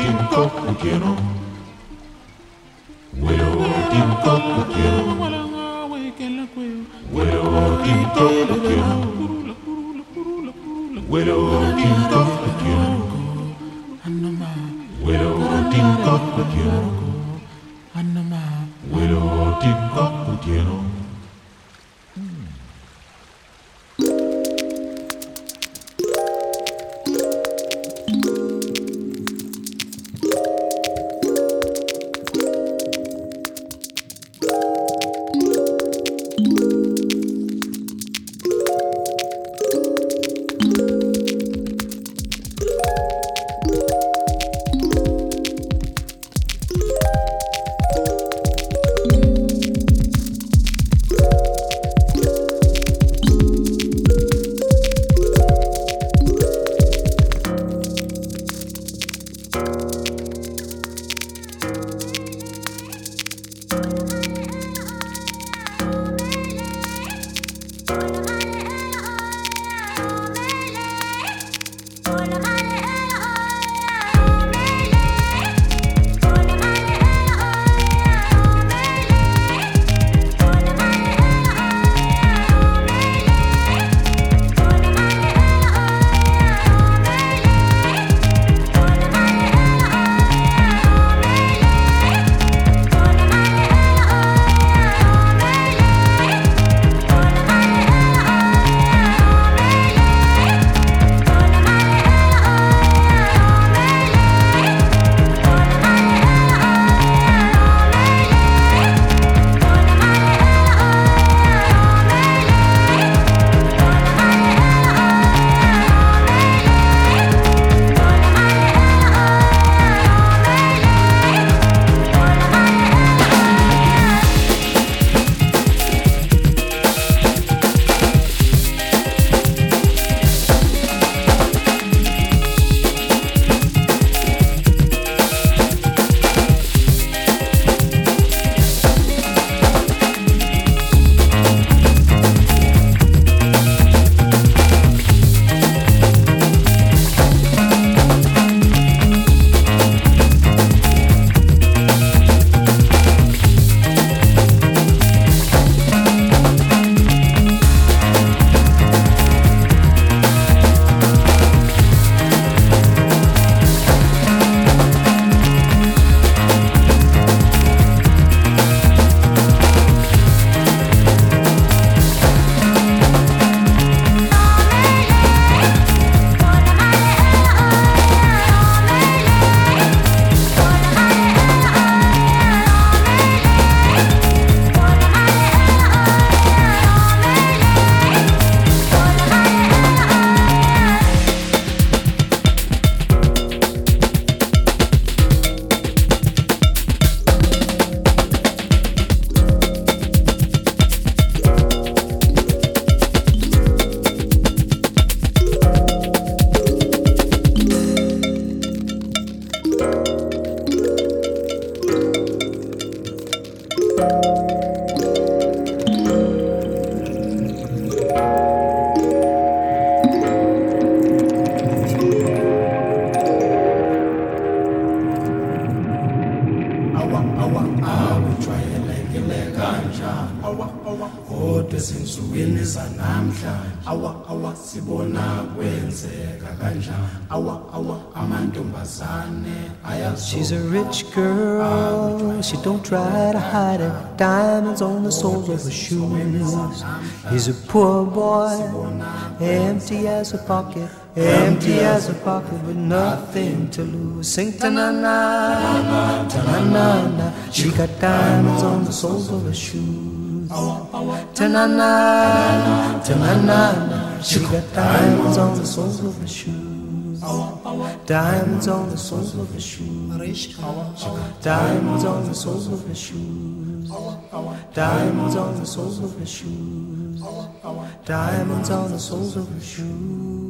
tinko lo quiero. Güero tinko lo quiero. Güero tinko lo quiero. Güero tinko lo quiero. Güero tinko lo quiero. Tinko. Rich girl, she don't try to hide it. Diamonds on the soles of her shoes. He's a poor boy, empty as a pocket, empty as a pocket with nothing to lose. Sing ta na na, ta na na na. She got diamonds on the soles of her shoes. Ta na na, ta na na na. She got diamonds on the soles of her shoes. Diamonds on the soles of her shoes. Diamonds on the soles of her shoes. Diamonds on the soles of her shoes. Diamonds on the soles of her shoes.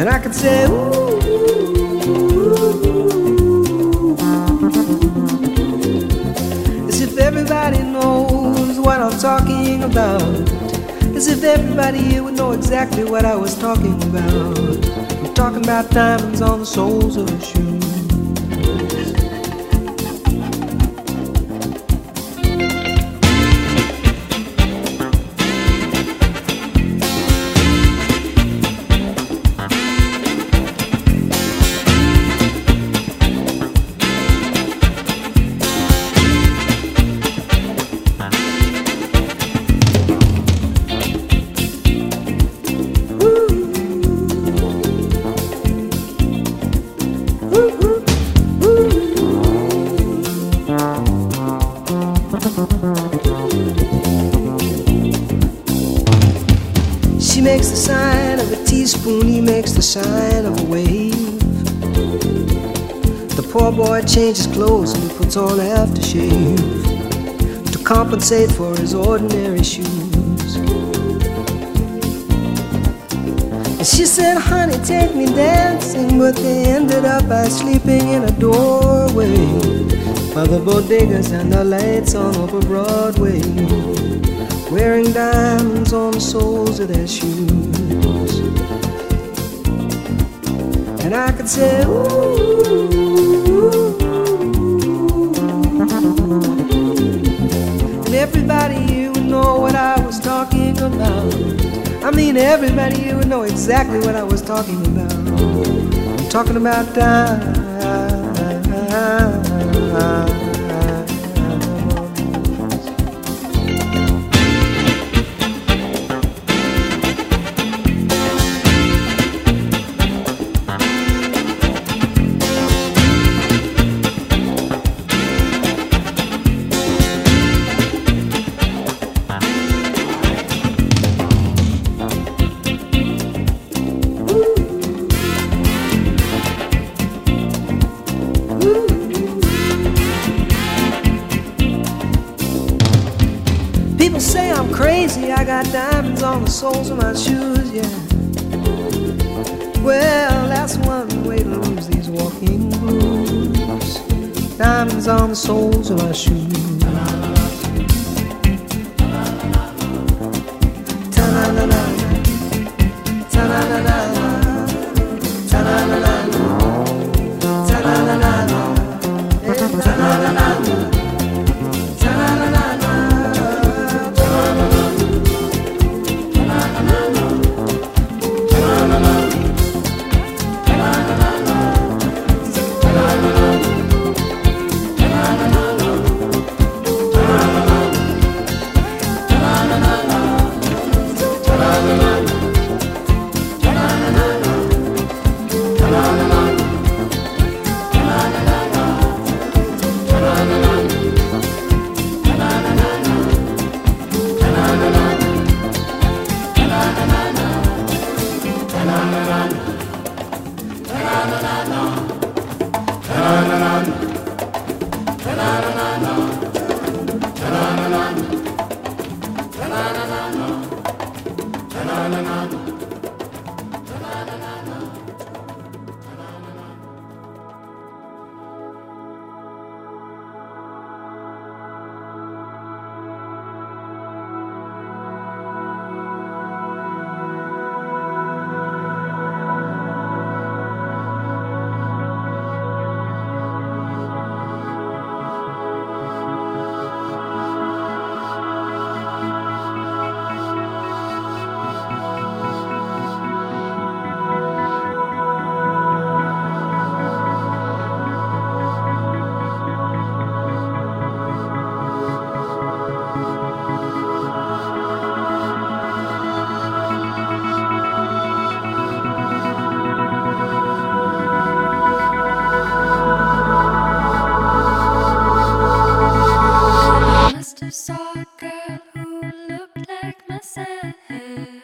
And I could say, ooh, ooh, ooh, as if everybody knows what I'm talking about. As if everybody here would know exactly what I was talking about. I'm talking about diamonds on the soles of a sign of a wave. The poor boy changes clothes and he puts on aftershave to compensate for his ordinary shoes. And she said, Honey, take me dancing, but they ended up by sleeping in a doorway by the bodegas and the lights on over Broadway, wearing diamonds on the soles of their shoes. And I could say, ooh. ooh. And everybody you would know what I was talking about. I mean, everybody you would know exactly what I was talking about. I'm talking about time. Soles of my shoes, yeah. Well, that's one way to lose these walking blues. Diamonds on the soles of my shoes. Spells